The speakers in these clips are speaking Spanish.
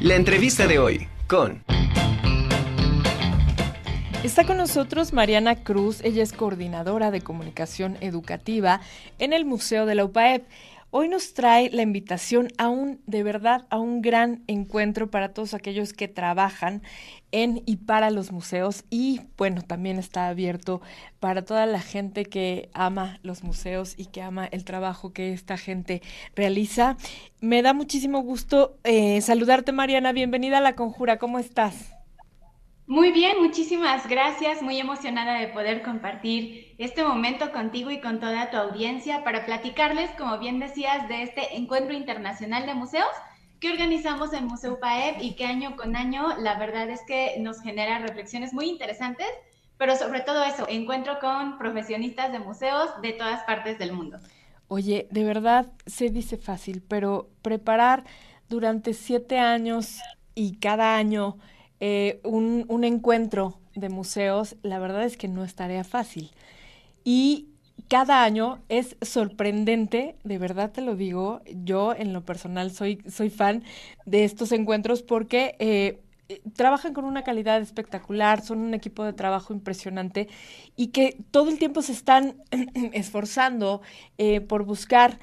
La entrevista de hoy con... Está con nosotros Mariana Cruz, ella es coordinadora de comunicación educativa en el Museo de la UPAEP. Hoy nos trae la invitación a un, de verdad, a un gran encuentro para todos aquellos que trabajan en y para los museos y bueno, también está abierto para toda la gente que ama los museos y que ama el trabajo que esta gente realiza. Me da muchísimo gusto eh, saludarte Mariana, bienvenida a La Conjura, ¿cómo estás? Muy bien, muchísimas gracias. Muy emocionada de poder compartir este momento contigo y con toda tu audiencia para platicarles, como bien decías, de este encuentro internacional de museos que organizamos en Museo PAEP y que año con año la verdad es que nos genera reflexiones muy interesantes, pero sobre todo eso, encuentro con profesionistas de museos de todas partes del mundo. Oye, de verdad se dice fácil, pero preparar durante siete años y cada año eh, un, un, encuentro de museos, la verdad es que no es tarea fácil. Y cada año es sorprendente, de verdad te lo digo, yo en lo personal soy, soy fan de estos encuentros porque eh, trabajan con una calidad espectacular, son un equipo de trabajo impresionante y que todo el tiempo se están esforzando eh, por buscar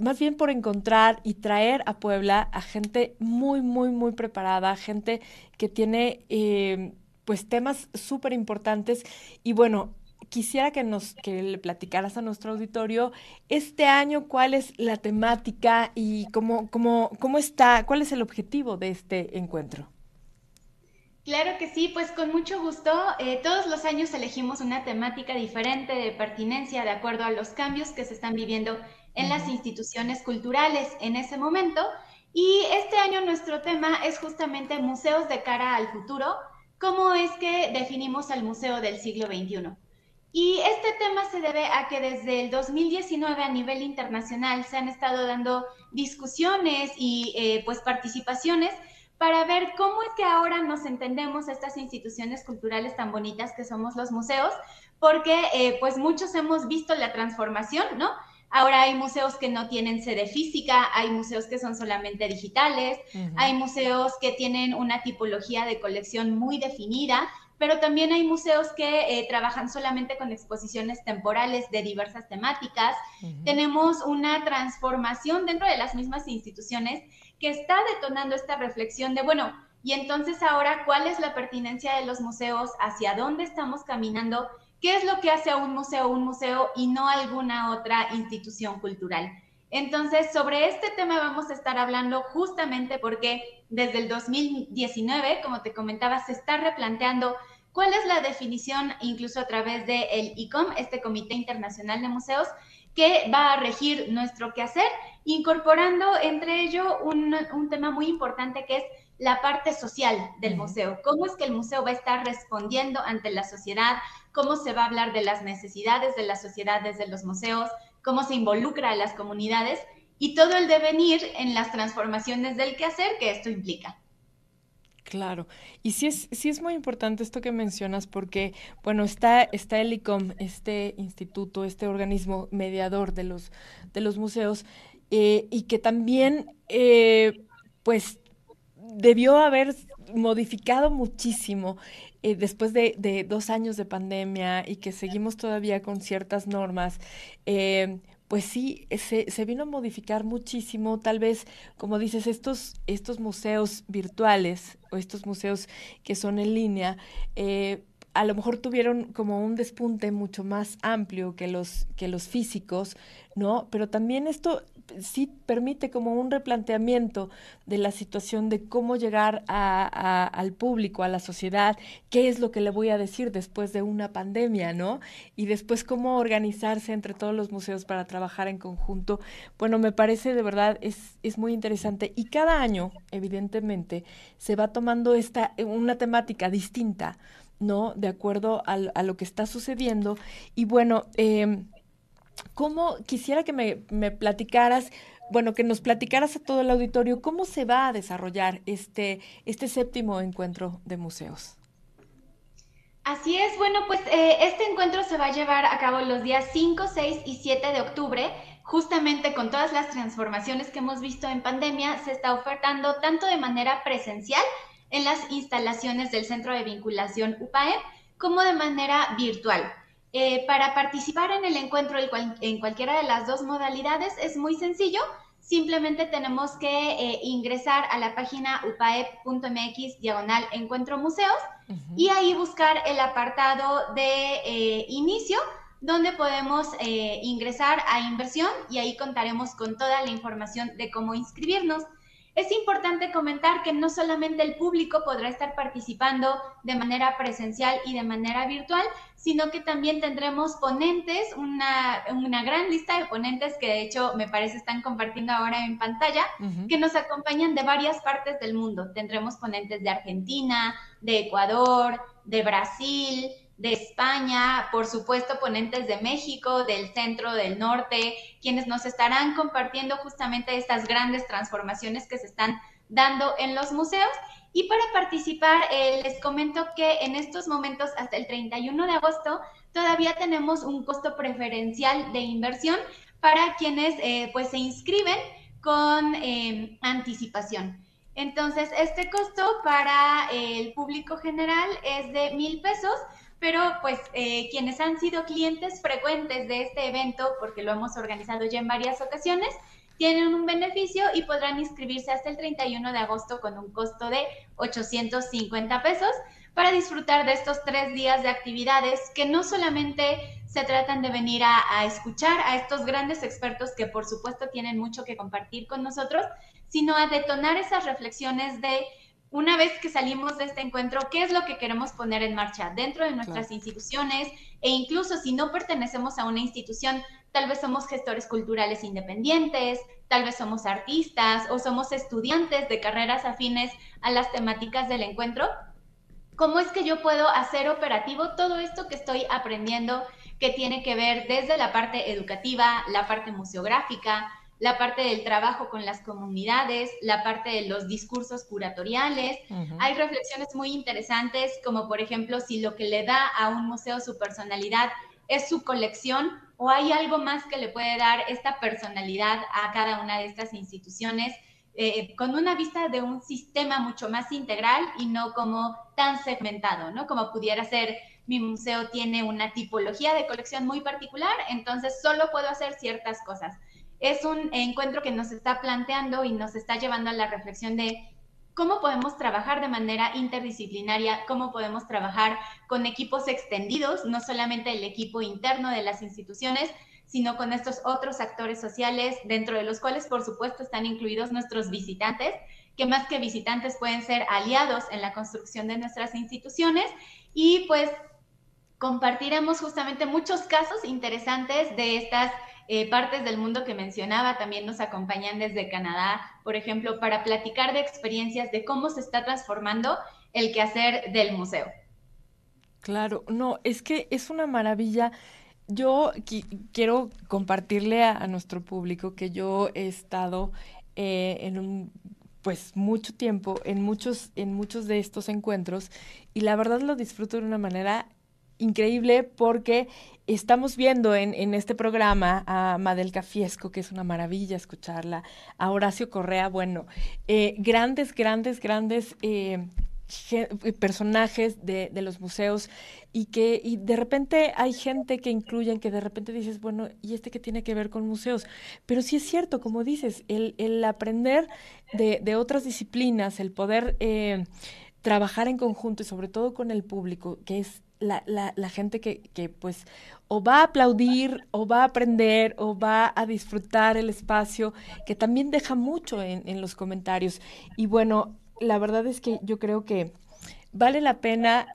más bien por encontrar y traer a Puebla a gente muy, muy, muy preparada, gente que tiene eh, pues temas súper importantes. Y bueno, quisiera que nos que le platicaras a nuestro auditorio este año cuál es la temática y cómo, cómo, cómo está, cuál es el objetivo de este encuentro. Claro que sí, pues con mucho gusto. Eh, todos los años elegimos una temática diferente de pertinencia de acuerdo a los cambios que se están viviendo en las instituciones culturales en ese momento. Y este año nuestro tema es justamente museos de cara al futuro, cómo es que definimos al museo del siglo XXI. Y este tema se debe a que desde el 2019 a nivel internacional se han estado dando discusiones y eh, pues participaciones para ver cómo es que ahora nos entendemos estas instituciones culturales tan bonitas que somos los museos, porque eh, pues muchos hemos visto la transformación, ¿no? Ahora hay museos que no tienen sede física, hay museos que son solamente digitales, hay museos que tienen una tipología de colección muy definida, pero también hay museos que eh, trabajan solamente con exposiciones temporales de diversas temáticas. Tenemos una transformación dentro de las mismas instituciones que está detonando esta reflexión de, bueno, y entonces ahora, ¿cuál es la pertinencia de los museos? ¿Hacia dónde estamos caminando? ¿Qué es lo que hace a un museo un museo y no alguna otra institución cultural? Entonces, sobre este tema vamos a estar hablando justamente porque desde el 2019, como te comentaba, se está replanteando cuál es la definición, incluso a través del el ICOM, este Comité Internacional de Museos, que va a regir nuestro quehacer, incorporando entre ello un, un tema muy importante que es la parte social del museo. ¿Cómo es que el museo va a estar respondiendo ante la sociedad? ¿Cómo se va a hablar de las necesidades de la sociedad desde los museos? ¿Cómo se involucra a las comunidades? Y todo el devenir en las transformaciones del quehacer que esto implica. Claro, y sí es, sí es muy importante esto que mencionas porque, bueno, está, está el ICOM, este instituto, este organismo mediador de los, de los museos, eh, y que también, eh, pues, debió haber modificado muchísimo eh, después de, dos años de pandemia y que seguimos todavía con ciertas normas. Eh, pues sí, se, vino a modificar muchísimo, tal vez, como dices, estos, estos museos virtuales o estos museos que son en línea, eh, a lo mejor tuvieron como un despunte mucho más amplio que los, que los físicos, ¿no? Pero también esto sí permite como un replanteamiento de la situación de cómo llegar al público, a la sociedad, qué es lo que le voy a decir después de una pandemia, ¿no? Y después cómo organizarse entre todos los museos para trabajar en conjunto. Bueno, me parece de verdad es, es muy interesante y cada año, evidentemente, se va tomando esta, una temática distinta, ¿no? De acuerdo a, a lo que está sucediendo. Y bueno, eh, ¿Cómo quisiera que me, platicaras, bueno, que nos platicaras a todo el auditorio, cómo se va a desarrollar este, este séptimo encuentro de museos? Así es, bueno, pues eh, este encuentro se va a llevar a cabo los días 5, 6 y 7 de octubre justamente con todas las transformaciones que hemos visto en pandemia, se está ofertando tanto de manera presencial en las instalaciones del Centro de Vinculación UPAE como de manera virtual. Eh, para participar en el encuentro en cualquiera de las dos modalidades es muy sencillo. Simplemente tenemos que eh, ingresar a la página upaep.mx diagonal encuentro museos y ahí buscar el apartado de eh, inicio donde podemos eh, ingresar a inversión y ahí contaremos con toda la información de cómo inscribirnos. Es importante comentar que no solamente el público podrá estar participando de manera presencial y de manera virtual, sino que también tendremos ponentes, una, gran lista de ponentes que de hecho me parece están compartiendo ahora en pantalla, que nos acompañan de varias partes del mundo. Tendremos ponentes de Argentina, de Ecuador, de Brasil, de España, por supuesto ponentes de México, del centro, del norte, quienes nos estarán compartiendo justamente estas grandes transformaciones que se están dando en los museos. Y para participar, eh, les comento que en estos momentos, hasta el 31 de agosto, todavía tenemos un costo preferencial de inversión para quienes eh, pues se inscriben con eh, anticipación. Entonces, este costo para el público general es de mil pesos, pero pues eh, quienes han sido clientes frecuentes de este evento, porque lo hemos organizado ya en varias ocasiones, tienen un beneficio y podrán inscribirse hasta el 31 de agosto con un costo de 850 pesos para disfrutar de estos tres días de actividades que no solamente se tratan de venir a, a, escuchar a estos grandes expertos que por supuesto tienen mucho que compartir con nosotros, sino a detonar esas reflexiones de una vez que salimos de este encuentro, qué es lo que queremos poner en marcha dentro de nuestras instituciones e incluso si no pertenecemos a una institución, tal vez somos gestores culturales independientes, tal vez somos artistas o somos estudiantes de carreras afines a las temáticas del encuentro. ¿Cómo es que yo puedo hacer operativo todo esto que estoy aprendiendo que tiene que ver desde la parte educativa, la parte museográfica, la parte del trabajo con las comunidades, la parte de los discursos curatoriales. Hay reflexiones muy interesantes, como por ejemplo si lo que le da a un museo su personalidad es su colección o hay algo más que le puede dar esta personalidad a cada una de estas instituciones. Eh, con una vista de un sistema mucho más integral y no como tan segmentado, ¿no? Como pudiera ser mi museo tiene una tipología de colección muy particular, entonces solo puedo hacer ciertas cosas es un encuentro que nos está planteando y nos está llevando a la reflexión de cómo podemos trabajar de manera interdisciplinaria, cómo podemos trabajar con equipos extendidos, no solamente el equipo interno de las instituciones, sino con estos otros actores sociales, dentro de los cuales, por supuesto, están incluidos nuestros visitantes, que más que visitantes pueden ser aliados en la construcción de nuestras instituciones. Y pues compartiremos justamente muchos casos interesantes de estas eh, partes del mundo que mencionaba también nos acompañan desde Canadá, por ejemplo, para platicar de experiencias de cómo se está transformando el quehacer del museo. Claro, no, es que es una maravilla. Yo quiero compartirle a, nuestro público que yo he estado eh, en un pues mucho tiempo en muchos en muchos de estos encuentros y la verdad lo disfruto de una manera increíble porque estamos viendo en, en, este programa a Madelka Fiesco, que es una maravilla escucharla, a Horacio Correa, bueno, eh, grandes, grandes, grandes eh, eh, personajes de, de, los museos y que y de repente hay gente que incluyen que de repente dices, bueno, ¿y este qué tiene que ver con museos? Pero sí es cierto, como dices, el, el aprender de, de otras disciplinas, el poder trabajar en conjunto y sobre todo con el público, que es la, la, gente que, que, pues o va a aplaudir o va a aprender o va a disfrutar el espacio, que también deja mucho en, los comentarios. Y bueno, la verdad es que yo creo que vale la pena.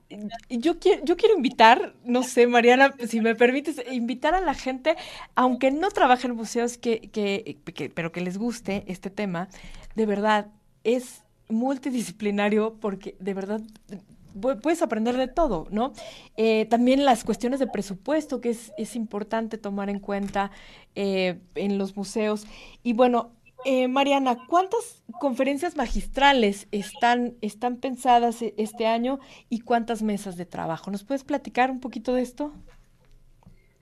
Yo quiero, yo quiero invitar, no sé, Mariana, si me permites, invitar a la gente, aunque no trabaje en museos, que, que, pero que les guste este tema, de verdad, es multidisciplinario porque de verdad puedes aprender de todo, ¿no? Eh, también las cuestiones de presupuesto, que es, importante tomar en cuenta eh, en los museos. Y bueno, eh, Mariana, ¿cuántas conferencias magistrales están, están pensadas e, este año y cuántas mesas de trabajo? ¿Nos puedes platicar un poquito de esto?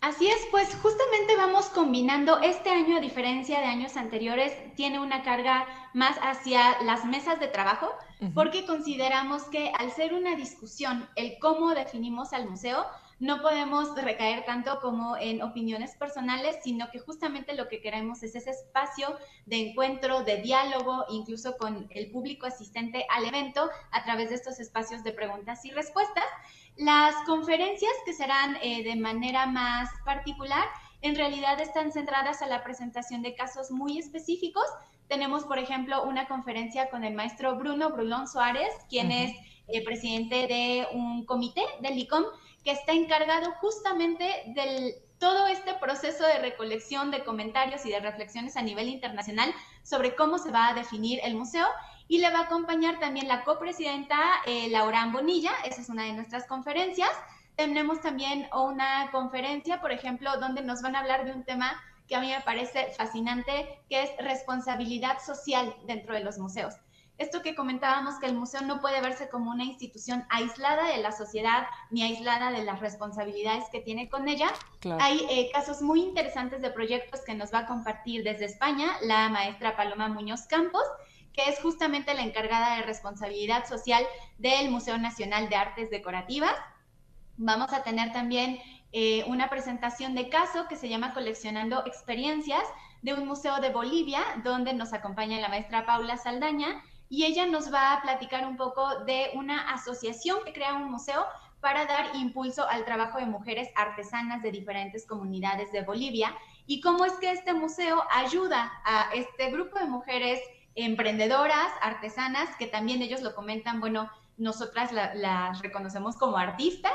Así es, pues justamente vamos combinando, este año a diferencia de años anteriores, tiene una carga más hacia las mesas de trabajo, porque consideramos que al ser una discusión, el cómo definimos al museo, no podemos recaer tanto como en opiniones personales, sino que justamente lo que queremos es ese espacio de encuentro, de diálogo, incluso con el público asistente al evento, a través de estos espacios de preguntas y respuestas. Las conferencias que serán eh, de manera más particular, en realidad están centradas a la presentación de casos muy específicos. Tenemos, por ejemplo, una conferencia con el maestro Bruno Brulón Suárez, quien es eh, presidente de un comité del ICOM que está encargado justamente del todo este proceso de recolección de comentarios y de reflexiones a nivel internacional sobre cómo se va a definir el museo y le va a acompañar también la copresidenta eh, Laura Bonilla, esa es una de nuestras conferencias. Tenemos también una conferencia, por ejemplo, donde nos van a hablar de un tema que a mí me parece fascinante, que es responsabilidad social dentro de los museos. Esto que comentábamos, que el museo no puede verse como una institución aislada de la sociedad ni aislada de las responsabilidades que tiene con ella. Hay eh, casos muy interesantes de proyectos que nos va a compartir desde España la maestra Paloma Muñoz Campos que es justamente la encargada de responsabilidad social del Museo Nacional de Artes Decorativas. Vamos a tener también eh, una presentación de caso que se llama Coleccionando Experiencias de un museo de Bolivia, donde nos acompaña la maestra Paula Saldaña y ella nos va a platicar un poco de una asociación que crea un museo para dar impulso al trabajo de mujeres artesanas de diferentes comunidades de Bolivia y cómo es que este museo ayuda a este grupo de mujeres emprendedoras, artesanas, que también ellos lo comentan, bueno, nosotras las reconocemos como artistas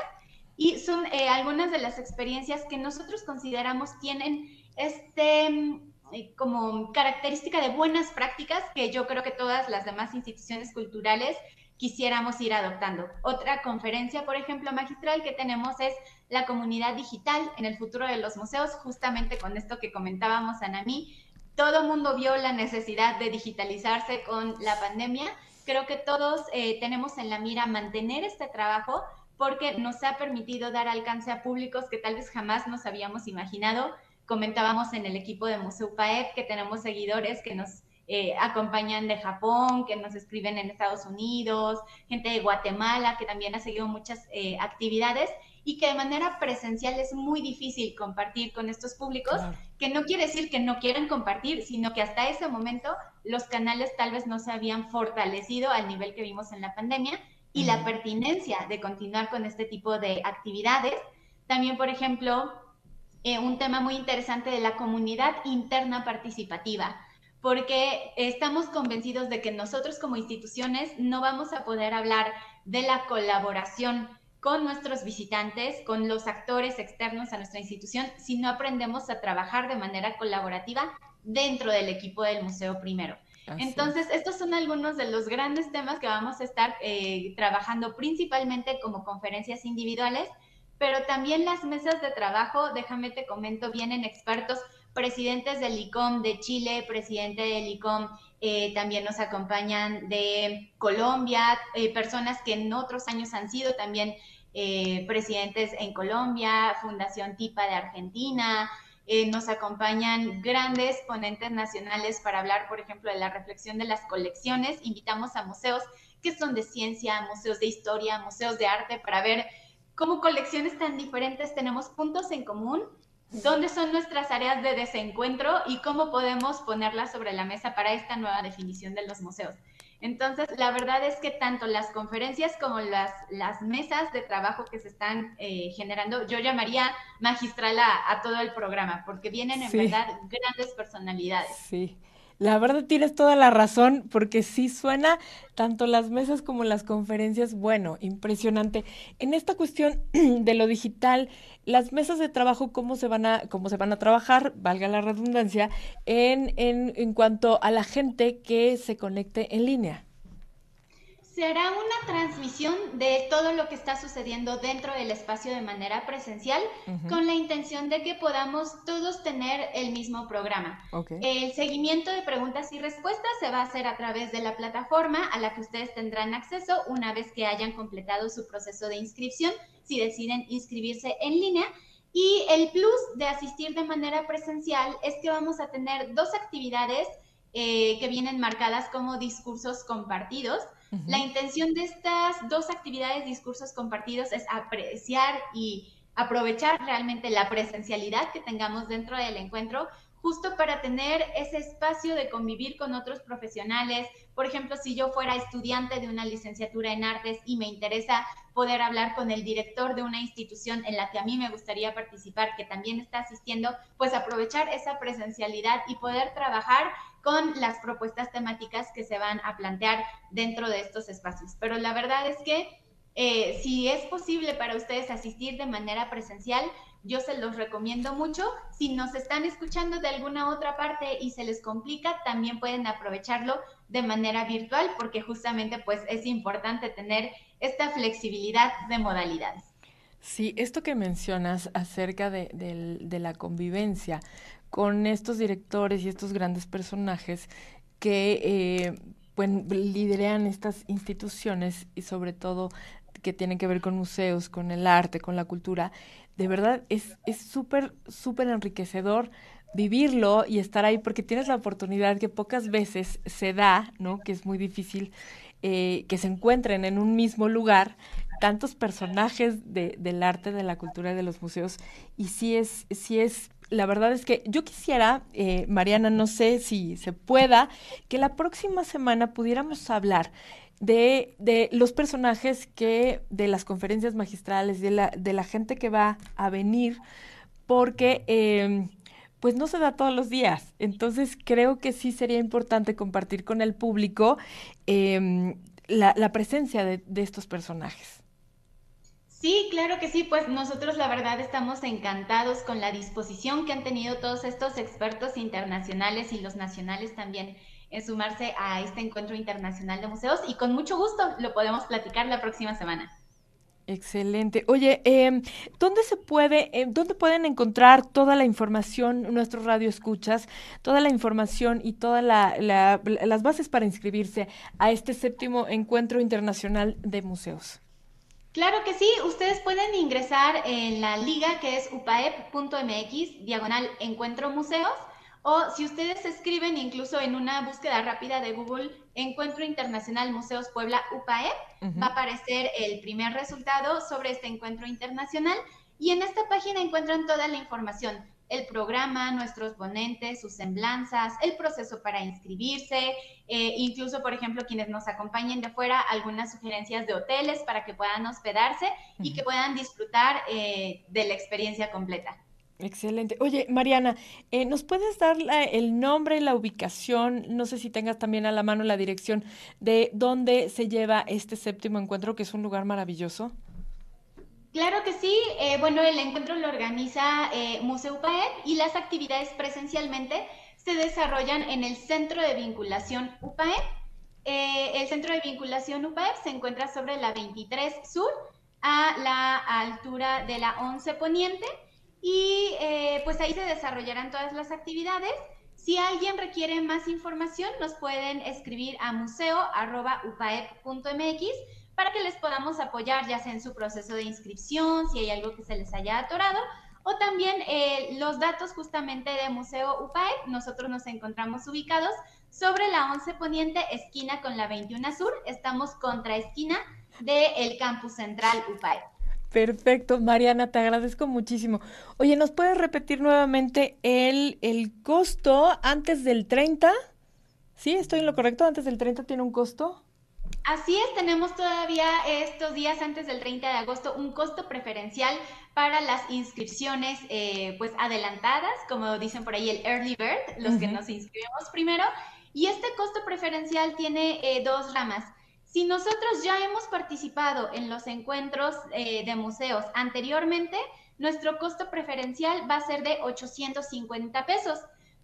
y son eh, algunas de las experiencias que nosotros consideramos tienen este mm, eh, como característica de buenas prácticas que yo creo que todas las demás instituciones culturales quisiéramos ir adoptando. Otra conferencia, por ejemplo, magistral que tenemos es la comunidad digital en el futuro de los museos, justamente con esto que comentábamos, Anami, todo mundo vio la necesidad de digitalizarse con la pandemia. Creo que todos eh, tenemos en la mira mantener este trabajo porque nos ha permitido dar alcance a públicos que tal vez jamás nos habíamos imaginado. Comentábamos en el equipo de Museo PAEP que tenemos seguidores que nos eh, acompañan de Japón, que nos escriben en Estados Unidos, gente de Guatemala que también ha seguido muchas eh, actividades y que de manera presencial es muy difícil compartir con estos públicos, que no quiere decir que no quieran compartir, sino que hasta ese momento los canales tal vez no se habían fortalecido al nivel que vimos en la pandemia y la pertinencia de continuar con este tipo de actividades. También, por ejemplo, eh, un tema muy interesante de la comunidad interna participativa porque estamos convencidos de que nosotros como instituciones no vamos a poder hablar de la colaboración con nuestros visitantes, con los actores externos a nuestra institución, si no aprendemos a trabajar de manera colaborativa dentro del equipo del museo primero. Entonces, estos son algunos de los grandes temas que vamos a estar eh, trabajando principalmente como conferencias individuales, pero también las mesas de trabajo, déjame te comento, vienen expertos, presidentes del ICOM de Chile, presidente del ICOM eh, también nos acompañan de Colombia, eh, personas que en otros años han sido también eh, presidentes en Colombia, Fundación TIPA de Argentina, nos acompañan grandes ponentes nacionales para hablar, por ejemplo, de la reflexión de las colecciones. Invitamos a museos que son de ciencia, museos de historia, museos de arte, para ver cómo colecciones tan diferentes tenemos puntos en común dónde son nuestras áreas de desencuentro y cómo podemos ponerlas sobre la mesa para esta nueva definición de los museos. Entonces, la verdad es que tanto las conferencias como las, las mesas de trabajo que se están eh, generando, yo llamaría magistral a, todo el programa, porque vienen en verdad grandes personalidades. Sí. La verdad tienes toda la razón, porque sí suena tanto las mesas como las conferencias, bueno, impresionante. En esta cuestión de lo digital, las mesas de trabajo, ¿cómo se van a, cómo se van a trabajar, valga la redundancia, en, en, en cuanto a la gente que se conecte en línea? Será una transmisión de todo lo que está sucediendo dentro del espacio de manera presencial con la intención de que podamos todos tener el mismo programa. El seguimiento de preguntas y respuestas se va a hacer a través de la plataforma a la que ustedes tendrán acceso una vez que hayan completado su proceso de inscripción, si deciden inscribirse en línea. Y el plus de asistir de manera presencial es que vamos a tener dos actividades eh, que vienen marcadas como discursos compartidos. La intención de estas dos actividades, discursos compartidos, es apreciar y aprovechar realmente la presencialidad que tengamos dentro del encuentro justo para tener ese espacio de convivir con otros profesionales. Por ejemplo, si yo fuera estudiante de una licenciatura en artes y me interesa poder hablar con el director de una institución en la que a mí me gustaría participar, que también está asistiendo, pues aprovechar esa presencialidad y poder trabajar con las propuestas temáticas que se van a plantear dentro de estos espacios. Pero la verdad es que eh, si es posible para ustedes asistir de manera presencial, yo se los recomiendo mucho. Si nos están escuchando de alguna otra parte y se les complica, también pueden aprovecharlo de manera virtual porque justamente pues es importante tener esta flexibilidad de modalidades. Sí, esto que mencionas acerca de, la convivencia con estos directores y estos grandes personajes que pues, lideran estas instituciones y sobre todo que tienen que ver con museos, con el arte, con la cultura, de verdad es súper, súper enriquecedor vivirlo y estar ahí porque tienes la oportunidad que pocas veces se da, ¿no? Que es muy difícil eh, que se encuentren en un mismo lugar tantos personajes de, del arte, de la cultura, de los museos. Y sí es, sí es, la verdad es que yo quisiera, eh, Mariana, no sé si se pueda, que la próxima semana pudiéramos hablar de, de, los personajes que, de las conferencias magistrales, de la, de la gente que va a venir, porque em, pues no se da todos los días. Entonces creo que sí sería importante compartir con el público em, la, la, presencia de, de estos personajes. Sí, claro que sí, pues nosotros la verdad estamos encantados con la disposición que han tenido todos estos expertos internacionales y los nacionales también en sumarse a este encuentro internacional de museos y con mucho gusto lo podemos platicar la próxima semana. Excelente. Oye, eh, ¿dónde se puede, eh, dónde pueden encontrar toda la información, nuestro radio escuchas, toda la información y todas la, las bases para inscribirse a este séptimo encuentro internacional de museos? Claro que sí, ustedes pueden ingresar en la liga que es upaep.mx, diagonal encuentro museos o si ustedes escriben incluso en una búsqueda rápida de Google, Encuentro Internacional Museos Puebla UPAE, va a aparecer el primer resultado sobre este encuentro internacional. Y en esta página encuentran toda la información, el programa, nuestros ponentes, sus semblanzas, el proceso para inscribirse, eh, incluso, por ejemplo, quienes nos acompañen de fuera, algunas sugerencias de hoteles para que puedan hospedarse y que puedan disfrutar eh, de la experiencia completa. Excelente. Oye, Mariana, eh, ¿nos puedes dar el nombre, la ubicación? No sé si tengas también a la mano la dirección de dónde se lleva este séptimo encuentro, que es un lugar maravilloso. Claro que sí. Eh, bueno, el encuentro lo organiza eh, Museo UPAEP y las actividades presencialmente se desarrollan en el Centro de Vinculación UPAEP. el Centro de Vinculación UPAEP se encuentra sobre la 23 Sur, a la altura de la 11 Poniente y eh, pues ahí se desarrollarán todas las actividades. Si alguien requiere más información, nos pueden escribir a museo.upaep.mx para que les podamos apoyar, ya sea en su proceso de inscripción, si hay algo que se les haya atorado, o también eh, los datos justamente de Museo UPAEP. Nosotros nos encontramos ubicados sobre la 11 Poniente, esquina con la 21 Sur. Estamos contra esquina del campus central UPAEP. Perfecto, Mariana, te agradezco muchísimo. Oye, ¿nos puedes repetir nuevamente el, el costo antes del 30? ¿Sí? ¿Estoy en lo correcto? ¿Antes del 30 tiene un costo? Así es, tenemos todavía estos días antes del 30 de agosto un costo preferencial para las inscripciones eh, pues adelantadas, como dicen por ahí el early bird, los que nos inscribimos primero. Y este costo preferencial tiene eh, dos ramas. Si nosotros ya hemos participado en los encuentros eh, de museos anteriormente, nuestro costo preferencial va a ser de 850 pesos.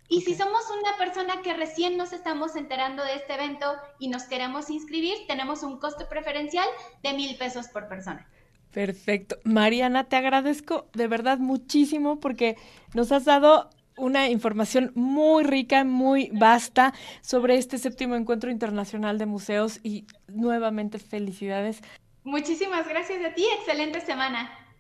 Y si somos una persona que recién nos estamos enterando de este evento y nos queremos inscribir, tenemos un costo preferencial de mil pesos por persona. Perfecto. Mariana, te agradezco de verdad muchísimo porque nos has dado una información muy rica, muy vasta sobre este séptimo encuentro internacional de museos y nuevamente felicidades. Muchísimas gracias a ti, excelente semana.